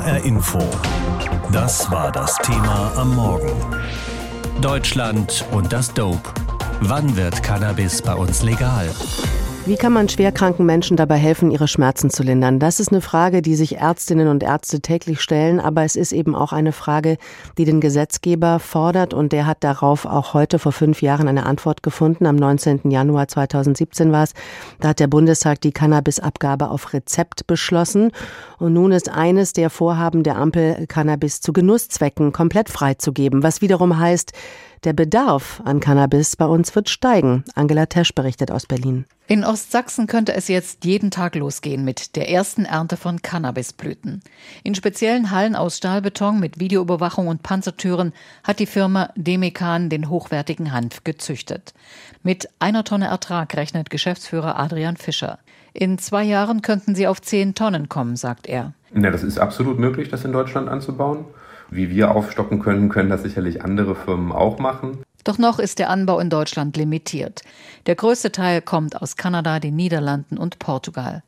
HR Info. Das war das Thema am Morgen. Deutschland und das Dope. Wann wird Cannabis bei uns legal? Wie kann man schwerkranken Menschen dabei helfen, ihre Schmerzen zu lindern? Das ist eine Frage, die sich Ärztinnen und Ärzte täglich stellen, aber es ist eben auch eine Frage, die den Gesetzgeber fordert und der hat darauf auch heute vor fünf Jahren eine Antwort gefunden. Am 19. Januar 2017 war es. Da hat der Bundestag die Cannabisabgabe auf Rezept beschlossen und nun ist eines der Vorhaben der Ampel, Cannabis zu Genusszwecken komplett freizugeben, was wiederum heißt, der Bedarf an Cannabis bei uns wird steigen. Angela Tesch berichtet aus Berlin. In Ostsachsen könnte es jetzt jeden Tag losgehen mit der ersten Ernte von Cannabisblüten. In speziellen Hallen aus Stahlbeton mit Videoüberwachung und Panzertüren hat die Firma Demekan den hochwertigen Hanf gezüchtet. Mit einer Tonne Ertrag rechnet Geschäftsführer Adrian Fischer. In zwei Jahren könnten sie auf zehn Tonnen kommen, sagt er. Ja, das ist absolut möglich, das in Deutschland anzubauen. Wie wir aufstocken können, können das sicherlich andere Firmen auch machen. Doch noch ist der Anbau in Deutschland limitiert. Der größte Teil kommt aus Kanada, den Niederlanden und Portugal.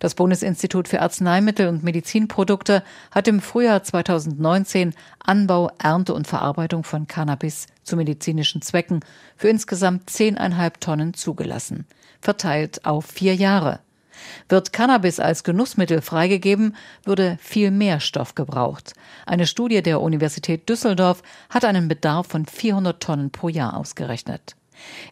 Das Bundesinstitut für Arzneimittel und Medizinprodukte hat im Frühjahr 2019 Anbau, Ernte und Verarbeitung von Cannabis zu medizinischen Zwecken für insgesamt 10,5 Tonnen zugelassen, verteilt auf vier Jahre. Wird Cannabis als Genussmittel freigegeben, würde viel mehr Stoff gebraucht. Eine Studie der Universität Düsseldorf hat einen Bedarf von 400 Tonnen pro Jahr ausgerechnet.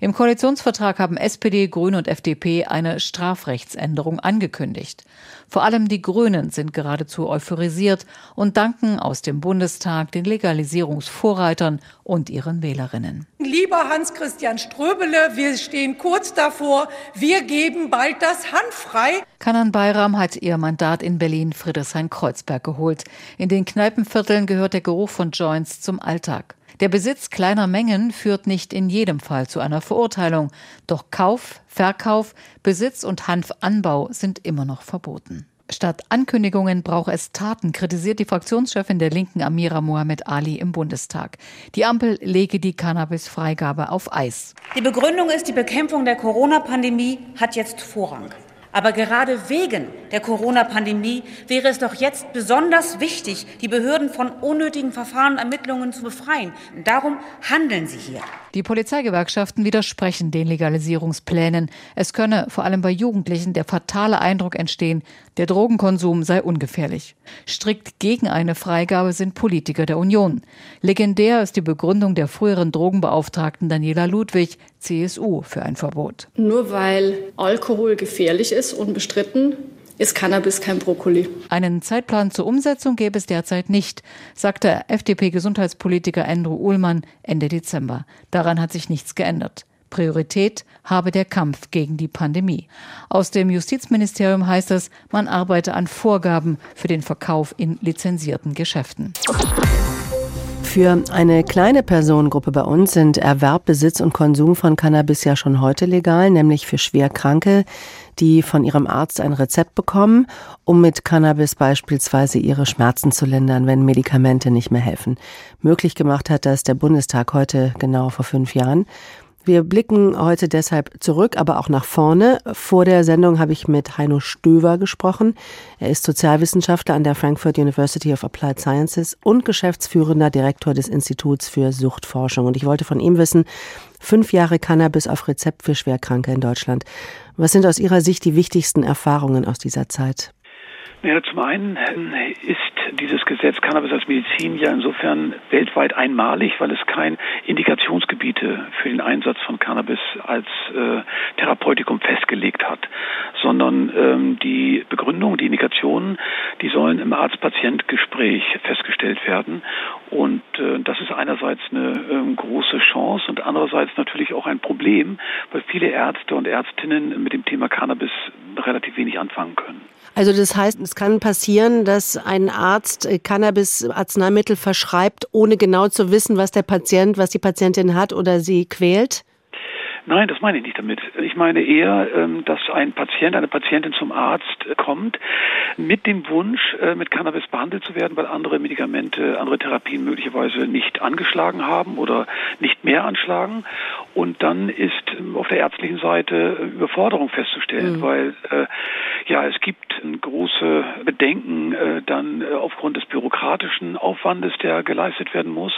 Im Koalitionsvertrag haben SPD, Grüne und FDP eine Strafrechtsänderung angekündigt. Vor allem die Grünen sind geradezu euphorisiert und danken aus dem Bundestag den Legalisierungsvorreitern und ihren Wählerinnen. Lieber Hans-Christian Ströbele, wir stehen kurz davor, wir geben bald das Hand frei. Kanan Bayram hat ihr Mandat in Berlin Friedrichshain-Kreuzberg geholt. In den Kneipenvierteln gehört der Geruch von Joints zum Alltag. Der Besitz kleiner Mengen führt nicht in jedem Fall zu einer Verurteilung, doch Kauf, Verkauf, Besitz und Hanfanbau sind immer noch verboten. Statt Ankündigungen braucht es Taten, kritisiert die Fraktionschefin der Linken Amira Mohamed Ali im Bundestag. Die Ampel lege die Cannabis-Freigabe auf Eis. Die Begründung ist, die Bekämpfung der Corona-Pandemie hat jetzt Vorrang. Aber gerade wegen der Corona-Pandemie wäre es doch jetzt besonders wichtig, die Behörden von unnötigen Verfahren und Ermittlungen zu befreien. Darum handeln Sie hier. Die Polizeigewerkschaften widersprechen den Legalisierungsplänen. Es könne vor allem bei Jugendlichen der fatale Eindruck entstehen, der Drogenkonsum sei ungefährlich. Strikt gegen eine Freigabe sind Politiker der Union. Legendär ist die Begründung der früheren Drogenbeauftragten Daniela Ludwig, CSU, für ein Verbot. Nur weil Alkohol gefährlich ist, unbestritten, ist Cannabis kein Brokkoli. Einen Zeitplan zur Umsetzung gäbe es derzeit nicht, sagte FDP-Gesundheitspolitiker Andrew Uhlmann Ende Dezember. Daran hat sich nichts geändert. Priorität habe der Kampf gegen die Pandemie. Aus dem Justizministerium heißt es, man arbeite an Vorgaben für den Verkauf in lizenzierten Geschäften. Für eine kleine Personengruppe bei uns sind Erwerb, Besitz und Konsum von Cannabis ja schon heute legal, nämlich für Schwerkranke, die von ihrem Arzt ein Rezept bekommen, um mit Cannabis beispielsweise ihre Schmerzen zu lindern, wenn Medikamente nicht mehr helfen. Möglich gemacht hat das der Bundestag heute genau vor fünf Jahren. Wir blicken heute deshalb zurück, aber auch nach vorne. Vor der Sendung habe ich mit Heino Stöver gesprochen. Er ist Sozialwissenschaftler an der Frankfurt University of Applied Sciences und geschäftsführender Direktor des Instituts für Suchtforschung. Und ich wollte von ihm wissen, fünf Jahre Cannabis auf Rezept für Schwerkranke in Deutschland. Was sind aus Ihrer Sicht die wichtigsten Erfahrungen aus dieser Zeit? Ja, zum einen äh, ist dieses Gesetz Cannabis als Medizin ja insofern weltweit einmalig, weil es kein Indikationsgebiete für den Einsatz von Cannabis als äh, Therapeutikum festgelegt hat, sondern ähm, die Begründung, die Indikationen, die sollen im Arzt-Patient-Gespräch festgestellt werden. Und äh, das ist einerseits eine äh, große Chance und andererseits natürlich auch ein Problem, weil viele Ärzte und Ärztinnen mit dem Thema Cannabis relativ wenig anfangen können. Also das heißt, es kann passieren, dass ein Arzt äh, Cannabis-Arzneimittel verschreibt, ohne genau zu wissen, was der Patient, was die Patientin hat oder sie quält? Nein, das meine ich nicht damit. Ich meine eher, ähm, dass ein Patient, eine Patientin zum Arzt kommt mit dem Wunsch, äh, mit Cannabis behandelt zu werden, weil andere Medikamente, andere Therapien möglicherweise nicht angeschlagen haben oder nicht mehr anschlagen. Und dann ist ähm, auf der ärztlichen Seite Überforderung festzustellen, mhm. weil äh, ja, es gibt große Bedenken äh, dann äh, aufgrund des bürokratischen Aufwandes, der geleistet werden muss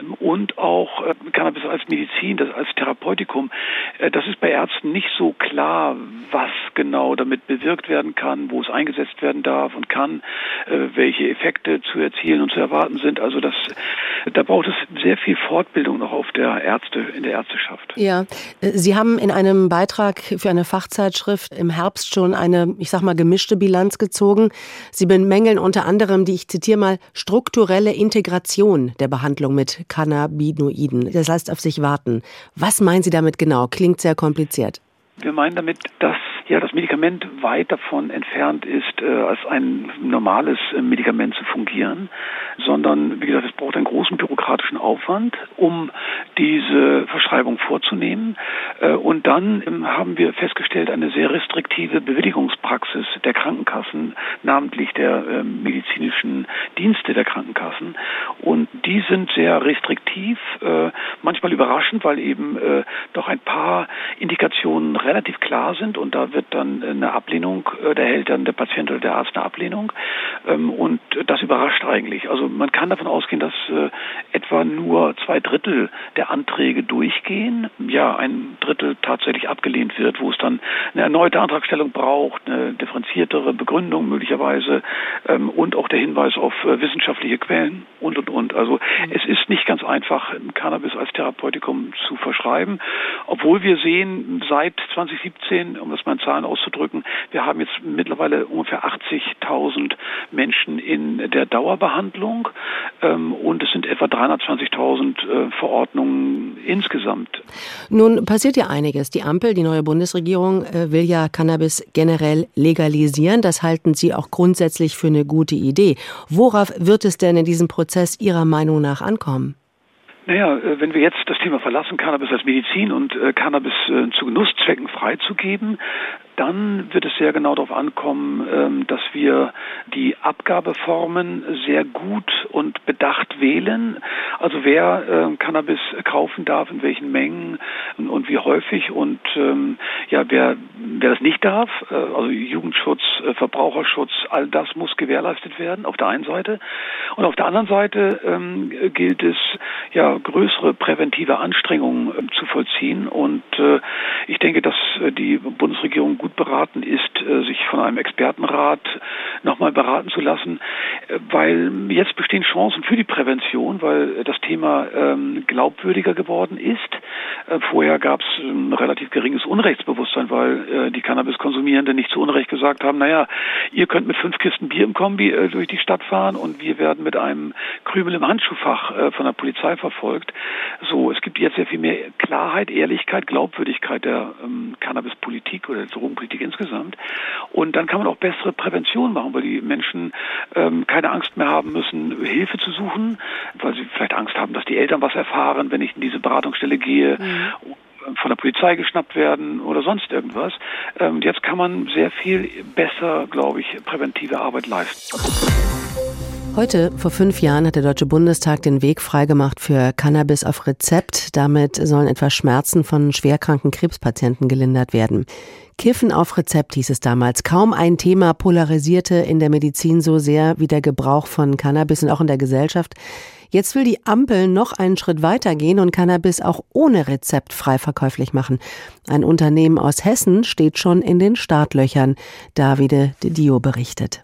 ähm, und auch äh, Cannabis als Medizin, das als Therapeutikum. Äh, das ist bei Ärzten nicht so klar, was genau damit bewirkt werden kann, wo es eingesetzt werden darf und kann, äh, welche Effekte zu erzielen und zu erwarten sind. Also das, da braucht es sehr viel Fortbildung noch auf der Ärzte, in der Ärzteschaft. Ja, Sie haben in einem Beitrag für eine Fachzeitschrift im Herbst schon eine, ich sag mal, gemischte Bilanz gezogen. Sie bemängeln unter anderem die, ich zitiere mal, strukturelle Integration der Behandlung mit Cannabinoiden. Das heißt auf sich warten. Was meinen Sie damit genau? Klingt sehr kompliziert. Wir meinen damit, dass ja das Medikament weit davon entfernt ist, äh, als ein normales äh, Medikament zu fungieren, sondern wie gesagt, es braucht einen großen bürokratischen Aufwand, um diese Verschreibung vorzunehmen. Äh, und dann ähm, haben wir festgestellt, eine sehr restriktive Bewilligungspraxis der Krankenkassen, namentlich der äh, medizinischen Dienste der Krankenkassen. Und die sind sehr restriktiv, äh, manchmal überraschend, weil eben äh, doch ein paar Indikationen relativ klar sind und da wird dann eine Ablehnung, äh, da hält dann der Patient oder der Arzt eine Ablehnung ähm, und das überrascht eigentlich. Also man kann davon ausgehen, dass äh, etwa nur zwei Drittel der Anträge durchgehen, ja ein Drittel tatsächlich abgelehnt wird, wo es dann eine erneute Antragstellung braucht, eine differenziertere Begründung möglicherweise ähm, und auch der Hinweis auf äh, wissenschaftliche Quellen und und und. Also mhm. es ist nicht ganz einfach, Cannabis als Therapeutikum zu verschreiben, obwohl wir sehen seit 2017, um das mal in Zahlen auszudrücken, wir haben jetzt mittlerweile ungefähr 80.000 Menschen in der Dauerbehandlung ähm, und es sind etwa 320.000 äh, Verordnungen insgesamt. Nun passiert ja einiges. Die Ampel, die neue Bundesregierung, äh, will ja Cannabis generell legalisieren. Das halten Sie auch grundsätzlich für eine gute Idee. Worauf wird es denn in diesem Prozess Ihrer Meinung nach ankommen? Naja, äh, wenn wir jetzt das Thema verlassen, Cannabis als Medizin und äh, Cannabis äh, zu Genusszwecken freizugeben, dann wird es sehr genau darauf ankommen, ähm, dass wir die Abgabeformen sehr gut und bedacht wählen. Also wer äh, Cannabis kaufen darf, in welchen Mengen und wie häufig und ähm, ja, wer, wer das nicht darf, äh, also Jugendschutz, äh, Verbraucherschutz, all das muss gewährleistet werden auf der einen Seite. Und auf der anderen Seite ähm, gilt es, ja, größere präventive Anstrengungen zu vollziehen. Und äh, ich denke, dass die Bundesregierung gut beraten ist, äh, sich von einem Expertenrat nochmal beraten zu lassen, äh, weil jetzt bestehen Chancen für die Prävention, weil das Thema ähm, glaubwürdiger geworden ist. Äh, vorher gab es ein relativ geringes Unrechtsbewusstsein, weil die Cannabiskonsumierenden nicht zu Unrecht gesagt haben, naja, ihr könnt mit fünf Kisten Bier im Kombi durch die Stadt fahren und wir werden mit einem Krümel im Handschuhfach von der Polizei verfolgt. So, es gibt jetzt sehr viel mehr Klarheit, Ehrlichkeit, Glaubwürdigkeit der ähm, Cannabispolitik oder der Drogenpolitik insgesamt. Und dann kann man auch bessere Prävention machen, weil die Menschen ähm, keine Angst mehr haben müssen, Hilfe zu suchen, weil sie vielleicht Angst haben, dass die Eltern was erfahren, wenn ich in diese Beratungsstelle gehe. Mhm von der Polizei geschnappt werden oder sonst irgendwas. Ähm, jetzt kann man sehr viel besser, glaube ich, präventive Arbeit leisten. Heute, vor fünf Jahren, hat der Deutsche Bundestag den Weg freigemacht für Cannabis auf Rezept. Damit sollen etwa Schmerzen von schwerkranken Krebspatienten gelindert werden. Kiffen auf Rezept hieß es damals. Kaum ein Thema polarisierte in der Medizin so sehr wie der Gebrauch von Cannabis und auch in der Gesellschaft. Jetzt will die Ampel noch einen Schritt weiter gehen und Cannabis auch ohne Rezept frei verkäuflich machen. Ein Unternehmen aus Hessen steht schon in den Startlöchern. Davide de Dio berichtet.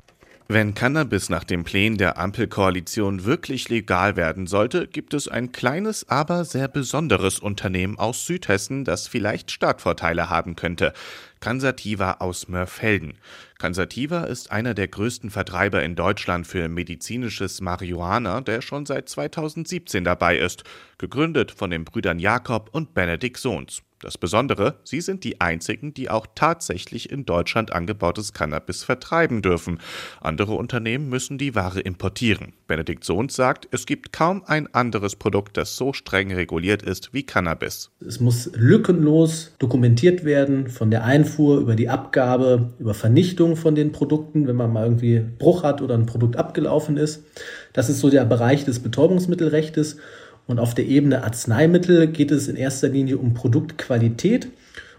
Wenn Cannabis nach dem Plänen der Ampelkoalition wirklich legal werden sollte, gibt es ein kleines, aber sehr besonderes Unternehmen aus Südhessen, das vielleicht Startvorteile haben könnte. Cansativa aus Mörfelden. Cansativa ist einer der größten Vertreiber in Deutschland für medizinisches Marihuana, der schon seit 2017 dabei ist, gegründet von den Brüdern Jakob und Benedikt Sohns. Das Besondere, sie sind die einzigen, die auch tatsächlich in Deutschland angebautes Cannabis vertreiben dürfen. Andere Unternehmen müssen die Ware importieren. Benedikt Sohns sagt, es gibt kaum ein anderes Produkt, das so streng reguliert ist wie Cannabis. Es muss lückenlos dokumentiert werden, von der Einfuhr über die Abgabe, über Vernichtung von den Produkten, wenn man mal irgendwie Bruch hat oder ein Produkt abgelaufen ist. Das ist so der Bereich des Betäubungsmittelrechtes. Und auf der Ebene Arzneimittel geht es in erster Linie um Produktqualität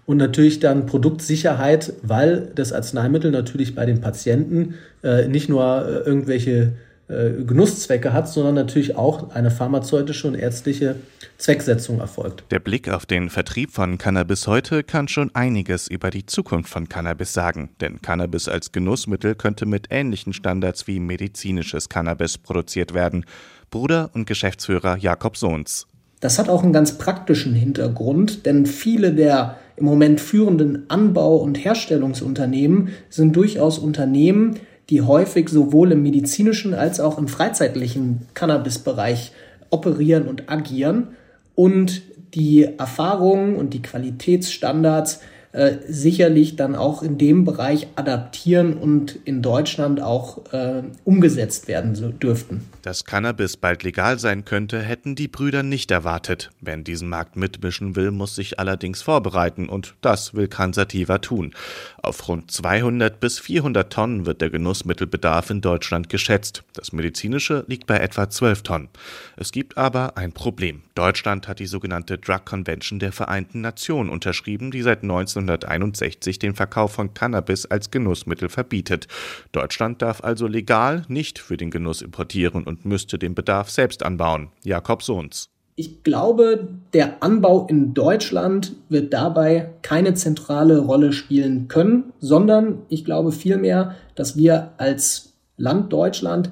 und natürlich dann Produktsicherheit, weil das Arzneimittel natürlich bei den Patienten äh, nicht nur äh, irgendwelche Genusszwecke hat, sondern natürlich auch eine pharmazeutische und ärztliche Zwecksetzung erfolgt. Der Blick auf den Vertrieb von Cannabis heute kann schon einiges über die Zukunft von Cannabis sagen, denn Cannabis als Genussmittel könnte mit ähnlichen Standards wie medizinisches Cannabis produziert werden. Bruder und Geschäftsführer Jakob Sohns. Das hat auch einen ganz praktischen Hintergrund, denn viele der im Moment führenden Anbau- und Herstellungsunternehmen sind durchaus Unternehmen, die häufig sowohl im medizinischen als auch im freizeitlichen Cannabisbereich operieren und agieren und die Erfahrungen und die Qualitätsstandards äh, sicherlich dann auch in dem Bereich adaptieren und in Deutschland auch äh, umgesetzt werden so dürften. Dass Cannabis bald legal sein könnte, hätten die Brüder nicht erwartet. Wer in diesen Markt mitmischen will, muss sich allerdings vorbereiten und das will Cansativa tun. Auf rund 200 bis 400 Tonnen wird der Genussmittelbedarf in Deutschland geschätzt. Das medizinische liegt bei etwa 12 Tonnen. Es gibt aber ein Problem. Deutschland hat die sogenannte Drug Convention der Vereinten Nationen unterschrieben, die seit 19 1961 den Verkauf von Cannabis als Genussmittel verbietet. Deutschland darf also legal nicht für den Genuss importieren und müsste den Bedarf selbst anbauen. Jakob Sohns. Ich glaube, der Anbau in Deutschland wird dabei keine zentrale Rolle spielen können, sondern ich glaube vielmehr, dass wir als Land Deutschland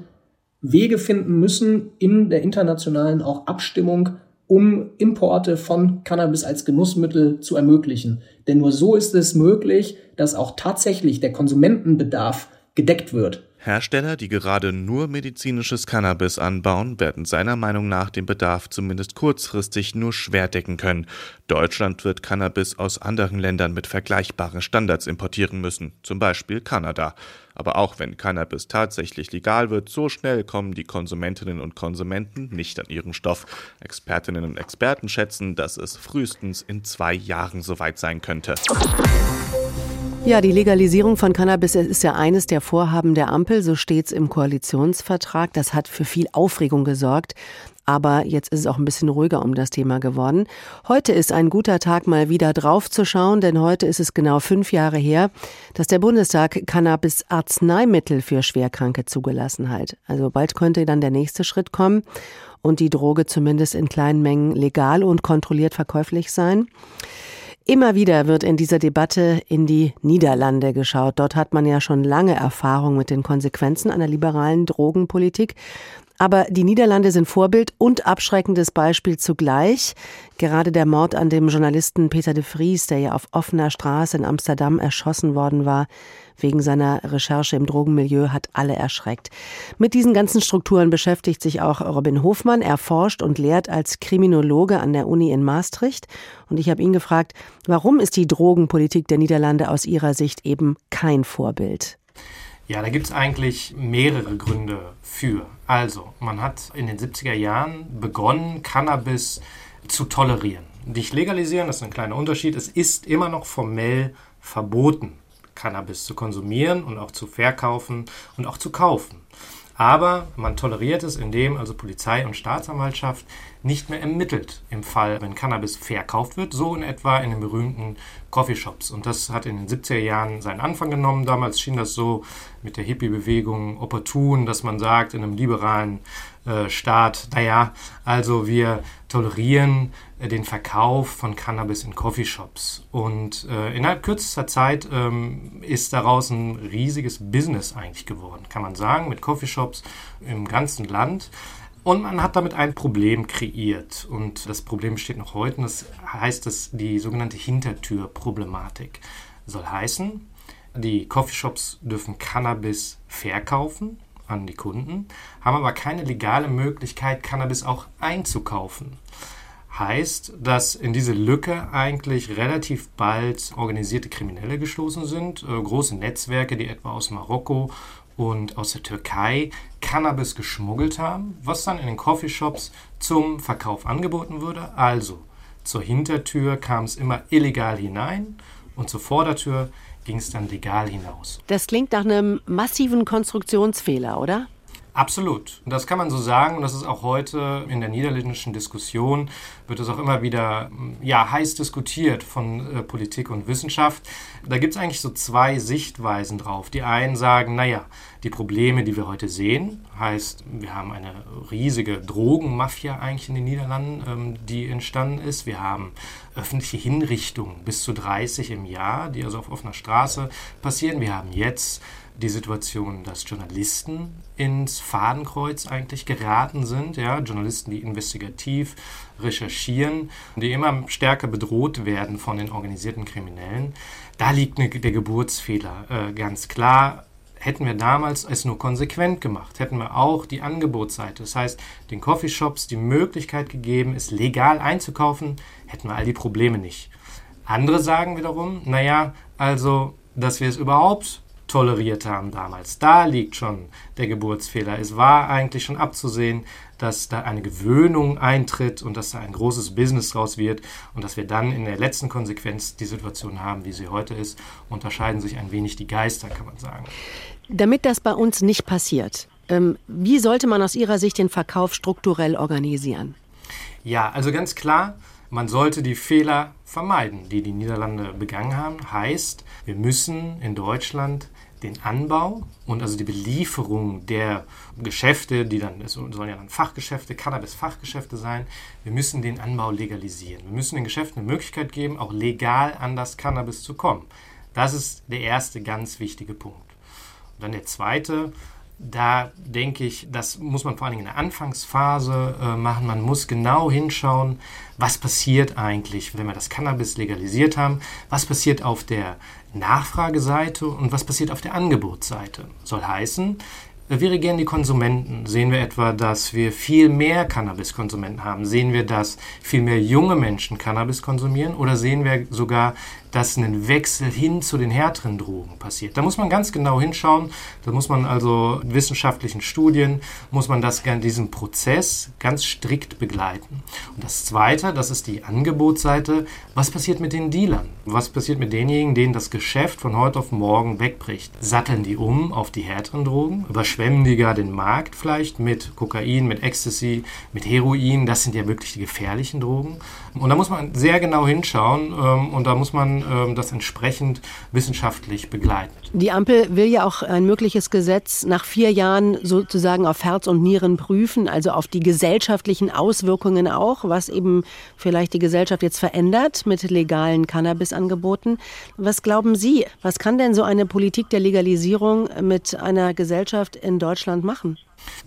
Wege finden müssen in der internationalen auch Abstimmung um Importe von Cannabis als Genussmittel zu ermöglichen. Denn nur so ist es möglich, dass auch tatsächlich der Konsumentenbedarf gedeckt wird. Hersteller, die gerade nur medizinisches Cannabis anbauen, werden seiner Meinung nach den Bedarf zumindest kurzfristig nur schwer decken können. Deutschland wird Cannabis aus anderen Ländern mit vergleichbaren Standards importieren müssen, zum Beispiel Kanada. Aber auch wenn Cannabis tatsächlich legal wird, so schnell kommen die Konsumentinnen und Konsumenten nicht an ihren Stoff. Expertinnen und Experten schätzen, dass es frühestens in zwei Jahren soweit sein könnte. Ja, die Legalisierung von Cannabis ist ja eines der Vorhaben der Ampel, so steht es im Koalitionsvertrag. Das hat für viel Aufregung gesorgt. Aber jetzt ist es auch ein bisschen ruhiger um das Thema geworden. Heute ist ein guter Tag, mal wieder drauf zu schauen, denn heute ist es genau fünf Jahre her, dass der Bundestag Cannabis-Arzneimittel für Schwerkranke zugelassen hat. Also bald könnte dann der nächste Schritt kommen und die Droge zumindest in kleinen Mengen legal und kontrolliert verkäuflich sein. Immer wieder wird in dieser Debatte in die Niederlande geschaut. Dort hat man ja schon lange Erfahrung mit den Konsequenzen einer liberalen Drogenpolitik. Aber die Niederlande sind Vorbild und abschreckendes Beispiel zugleich. Gerade der Mord an dem Journalisten Peter de Vries, der ja auf offener Straße in Amsterdam erschossen worden war, wegen seiner Recherche im Drogenmilieu, hat alle erschreckt. Mit diesen ganzen Strukturen beschäftigt sich auch Robin Hofmann. Er forscht und lehrt als Kriminologe an der Uni in Maastricht. Und ich habe ihn gefragt, warum ist die Drogenpolitik der Niederlande aus Ihrer Sicht eben kein Vorbild? Ja, da gibt es eigentlich mehrere Gründe für. Also, man hat in den 70er Jahren begonnen, Cannabis zu tolerieren. Nicht legalisieren, das ist ein kleiner Unterschied. Es ist immer noch formell verboten, Cannabis zu konsumieren und auch zu verkaufen und auch zu kaufen. Aber man toleriert es, indem also Polizei und Staatsanwaltschaft nicht mehr ermittelt im Fall, wenn Cannabis verkauft wird, so in etwa in den berühmten Coffeeshops. Und das hat in den 70er Jahren seinen Anfang genommen. Damals schien das so mit der Hippie-Bewegung opportun, dass man sagt, in einem liberalen äh, Staat, naja, also wir tolerieren äh, den Verkauf von Cannabis in Coffeeshops. Und äh, innerhalb kürzester Zeit ähm, ist daraus ein riesiges Business eigentlich geworden, kann man sagen, mit Coffeeshops im ganzen Land. Und man hat damit ein Problem kreiert. Und das Problem besteht noch heute. Und das heißt das die sogenannte Hintertürproblematik. Soll heißen, Die Coffeeshops dürfen Cannabis verkaufen an die Kunden, haben aber keine legale Möglichkeit, Cannabis auch einzukaufen. Heißt, dass in diese Lücke eigentlich relativ bald organisierte Kriminelle gestoßen sind, äh, große Netzwerke, die etwa aus Marokko und aus der Türkei Cannabis geschmuggelt haben, was dann in den Coffeeshops zum Verkauf angeboten wurde. Also zur Hintertür kam es immer illegal hinein und zur Vordertür ging es dann legal hinaus. Das klingt nach einem massiven Konstruktionsfehler, oder? Absolut. Das kann man so sagen und das ist auch heute in der niederländischen Diskussion, wird es auch immer wieder ja, heiß diskutiert von äh, Politik und Wissenschaft. Da gibt es eigentlich so zwei Sichtweisen drauf. Die einen sagen, naja, die Probleme, die wir heute sehen, heißt, wir haben eine riesige Drogenmafia eigentlich in den Niederlanden, ähm, die entstanden ist. Wir haben öffentliche Hinrichtungen bis zu 30 im Jahr, die also auf offener Straße passieren. Wir haben jetzt die Situation, dass Journalisten ins Fadenkreuz eigentlich geraten sind. Ja? Journalisten, die investigativ recherchieren, die immer stärker bedroht werden von den organisierten Kriminellen. Da liegt ne, der Geburtsfehler äh, ganz klar. Hätten wir damals es nur konsequent gemacht, hätten wir auch die Angebotsseite, das heißt den Coffeeshops die Möglichkeit gegeben, es legal einzukaufen, hätten wir all die Probleme nicht. Andere sagen wiederum, naja, also, dass wir es überhaupt toleriert haben damals. Da liegt schon der Geburtsfehler. Es war eigentlich schon abzusehen, dass da eine Gewöhnung eintritt und dass da ein großes Business draus wird und dass wir dann in der letzten Konsequenz die Situation haben, wie sie heute ist. Unterscheiden sich ein wenig die Geister, kann man sagen. Damit das bei uns nicht passiert, ähm, wie sollte man aus Ihrer Sicht den Verkauf strukturell organisieren? Ja, also ganz klar, man sollte die Fehler vermeiden, die die Niederlande begangen haben. Heißt, wir müssen in Deutschland den Anbau und also die Belieferung der Geschäfte, die dann, es sollen ja dann Fachgeschäfte, Cannabis-Fachgeschäfte sein, wir müssen den Anbau legalisieren. Wir müssen den Geschäften eine Möglichkeit geben, auch legal an das Cannabis zu kommen. Das ist der erste ganz wichtige Punkt. Und dann der zweite, da denke ich, das muss man vor allem in der Anfangsphase äh, machen. Man muss genau hinschauen, was passiert eigentlich, wenn wir das Cannabis legalisiert haben, was passiert auf der Nachfrageseite und was passiert auf der Angebotsseite. Soll heißen, wir regieren die Konsumenten. Sehen wir etwa, dass wir viel mehr Cannabiskonsumenten haben? Sehen wir, dass viel mehr junge Menschen Cannabis konsumieren? Oder sehen wir sogar, dass ein Wechsel hin zu den härteren Drogen passiert. Da muss man ganz genau hinschauen. Da muss man also wissenschaftlichen Studien, muss man das, diesen Prozess ganz strikt begleiten. Und das Zweite, das ist die Angebotsseite. Was passiert mit den Dealern? Was passiert mit denjenigen, denen das Geschäft von heute auf morgen wegbricht? Satteln die um auf die härteren Drogen? Überschwemmen die gar den Markt vielleicht mit Kokain, mit Ecstasy, mit Heroin? Das sind ja wirklich die gefährlichen Drogen. Und da muss man sehr genau hinschauen ähm, und da muss man ähm, das entsprechend wissenschaftlich begleiten. Die Ampel will ja auch ein mögliches Gesetz nach vier Jahren sozusagen auf Herz und Nieren prüfen, also auf die gesellschaftlichen Auswirkungen auch, was eben vielleicht die Gesellschaft jetzt verändert mit legalen Cannabisangeboten. Was glauben Sie, was kann denn so eine Politik der Legalisierung mit einer Gesellschaft in Deutschland machen?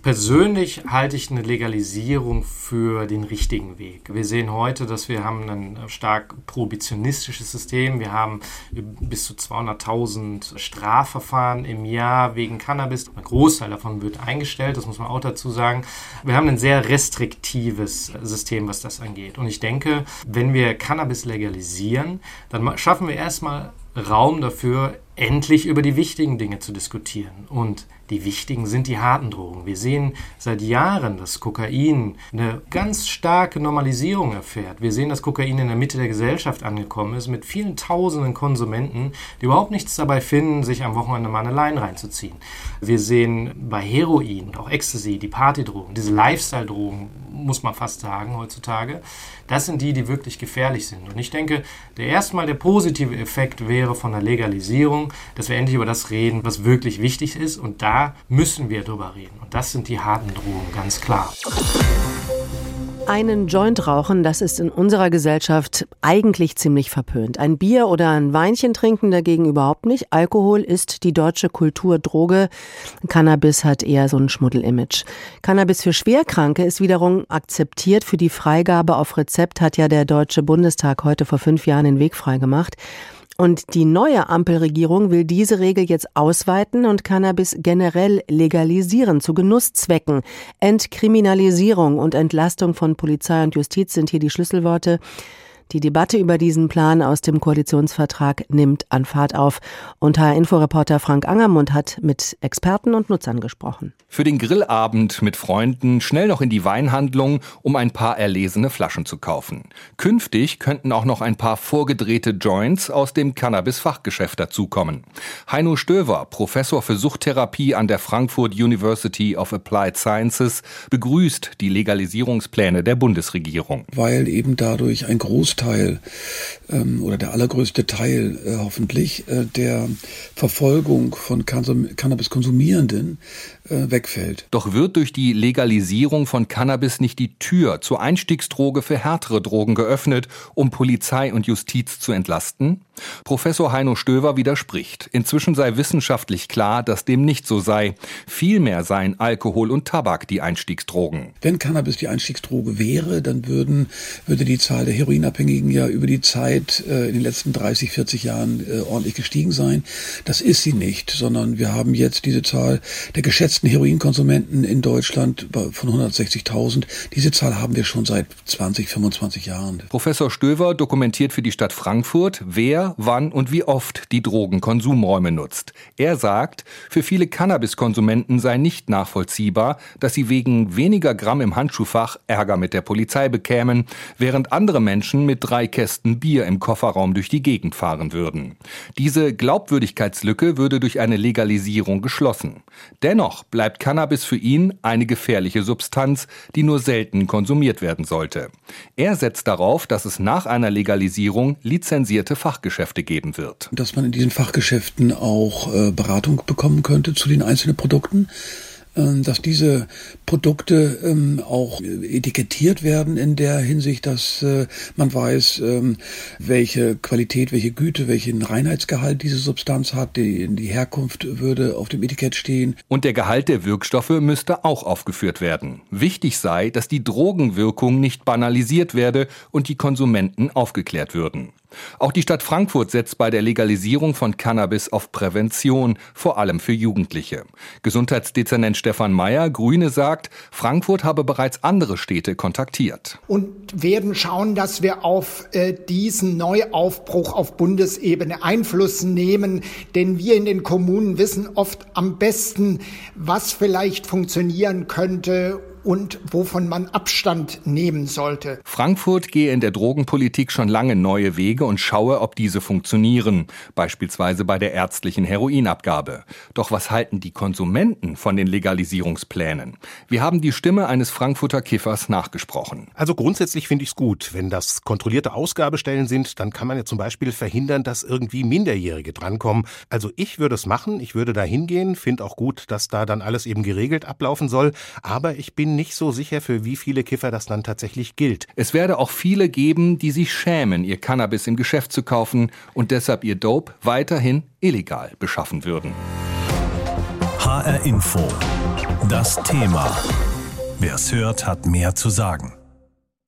Persönlich halte ich eine Legalisierung für den richtigen Weg. Wir sehen heute, dass wir haben ein stark prohibitionistisches System. Wir haben bis zu 200.000 Strafverfahren im Jahr wegen Cannabis. Ein Großteil davon wird eingestellt, das muss man auch dazu sagen. Wir haben ein sehr restriktives System, was das angeht. Und ich denke, wenn wir Cannabis legalisieren, dann schaffen wir erstmal Raum dafür, endlich über die wichtigen Dinge zu diskutieren. Und die wichtigen sind die harten Drogen. Wir sehen seit Jahren, dass Kokain eine ganz starke Normalisierung erfährt. Wir sehen, dass Kokain in der Mitte der Gesellschaft angekommen ist, mit vielen tausenden Konsumenten, die überhaupt nichts dabei finden, sich am Wochenende mal eine Line reinzuziehen. Wir sehen bei Heroin auch Ecstasy, die Partydrogen, diese Lifestyle-Drogen, muss man fast sagen heutzutage, das sind die, die wirklich gefährlich sind. Und ich denke, der erstmal der positive Effekt wäre von der Legalisierung, dass wir endlich über das reden, was wirklich wichtig ist. Und da müssen wir drüber reden. Und das sind die harten Drogen, ganz klar. Einen Joint rauchen, das ist in unserer Gesellschaft eigentlich ziemlich verpönt. Ein Bier oder ein Weinchen trinken dagegen überhaupt nicht. Alkohol ist die deutsche Kulturdroge. Cannabis hat eher so ein Schmuddelimage. Cannabis für Schwerkranke ist wiederum akzeptiert. Für die Freigabe auf Rezept hat ja der Deutsche Bundestag heute vor fünf Jahren den Weg freigemacht. Und die neue Ampelregierung will diese Regel jetzt ausweiten und Cannabis generell legalisieren zu Genusszwecken. Entkriminalisierung und Entlastung von Polizei und Justiz sind hier die Schlüsselworte. Die Debatte über diesen Plan aus dem Koalitionsvertrag nimmt an Fahrt auf. Und HR-Inforeporter Frank Angermund hat mit Experten und Nutzern gesprochen. Für den Grillabend mit Freunden schnell noch in die Weinhandlung, um ein paar erlesene Flaschen zu kaufen. Künftig könnten auch noch ein paar vorgedrehte Joints aus dem Cannabis-Fachgeschäft dazukommen. Heino Stöver, Professor für Suchttherapie an der Frankfurt University of Applied Sciences, begrüßt die Legalisierungspläne der Bundesregierung. Weil eben dadurch ein Großteil Großteil ähm, oder der allergrößte Teil äh, hoffentlich äh, der Verfolgung von Cannabis-Konsumierenden äh, wegfällt. Doch wird durch die Legalisierung von Cannabis nicht die Tür zur Einstiegsdroge für härtere Drogen geöffnet, um Polizei und Justiz zu entlasten? Professor Heino Stöver widerspricht. Inzwischen sei wissenschaftlich klar, dass dem nicht so sei. Vielmehr seien Alkohol und Tabak die Einstiegsdrogen. Wenn Cannabis die Einstiegsdroge wäre, dann würden, würde die Zahl der Heroinabhängigen ja über die Zeit äh, in den letzten 30, 40 Jahren äh, ordentlich gestiegen sein. Das ist sie nicht, sondern wir haben jetzt diese Zahl der geschätzten Heroinkonsumenten in Deutschland von 160.000. Diese Zahl haben wir schon seit 20, 25 Jahren. Professor Stöver dokumentiert für die Stadt Frankfurt, wer wann und wie oft die Drogenkonsumräume nutzt. Er sagt, für viele Cannabiskonsumenten sei nicht nachvollziehbar, dass sie wegen weniger Gramm im Handschuhfach Ärger mit der Polizei bekämen, während andere Menschen mit drei Kästen Bier im Kofferraum durch die Gegend fahren würden. Diese Glaubwürdigkeitslücke würde durch eine Legalisierung geschlossen. Dennoch bleibt Cannabis für ihn eine gefährliche Substanz, die nur selten konsumiert werden sollte. Er setzt darauf, dass es nach einer Legalisierung lizenzierte Fachgeschäfte Fachgeschäfte geben wird. Dass man in diesen Fachgeschäften auch äh, Beratung bekommen könnte zu den einzelnen Produkten ähm, dass diese Produkte ähm, auch etikettiert werden in der Hinsicht, dass äh, man weiß, ähm, welche Qualität, welche Güte, welchen Reinheitsgehalt diese Substanz hat. Die, die Herkunft würde auf dem Etikett stehen. Und der Gehalt der Wirkstoffe müsste auch aufgeführt werden. Wichtig sei, dass die Drogenwirkung nicht banalisiert werde und die Konsumenten aufgeklärt würden. Auch die Stadt Frankfurt setzt bei der Legalisierung von Cannabis auf Prävention, vor allem für Jugendliche. Gesundheitsdezernent Stefan Mayer, Grüne, sagt, Frankfurt habe bereits andere Städte kontaktiert. Und werden schauen, dass wir auf äh, diesen Neuaufbruch auf Bundesebene Einfluss nehmen, denn wir in den Kommunen wissen oft am besten, was vielleicht funktionieren könnte und wovon man Abstand nehmen sollte. Frankfurt gehe in der Drogenpolitik schon lange neue Wege und schaue, ob diese funktionieren, beispielsweise bei der ärztlichen Heroinabgabe. Doch was halten die Konsumenten von den Legalisierungsplänen? Wir haben die Stimme eines Frankfurter Kiffers nachgesprochen. Also grundsätzlich finde ich es gut. Wenn das kontrollierte Ausgabestellen sind, dann kann man ja zum Beispiel verhindern, dass irgendwie Minderjährige drankommen. Also ich würde es machen, ich würde da hingehen, finde auch gut, dass da dann alles eben geregelt ablaufen soll, aber ich bin bin nicht so sicher, für wie viele Kiffer das dann tatsächlich gilt. Es werde auch viele geben, die sich schämen, ihr Cannabis im Geschäft zu kaufen und deshalb ihr Dope weiterhin illegal beschaffen würden. HR Info. Das Thema. Wer es hört, hat mehr zu sagen.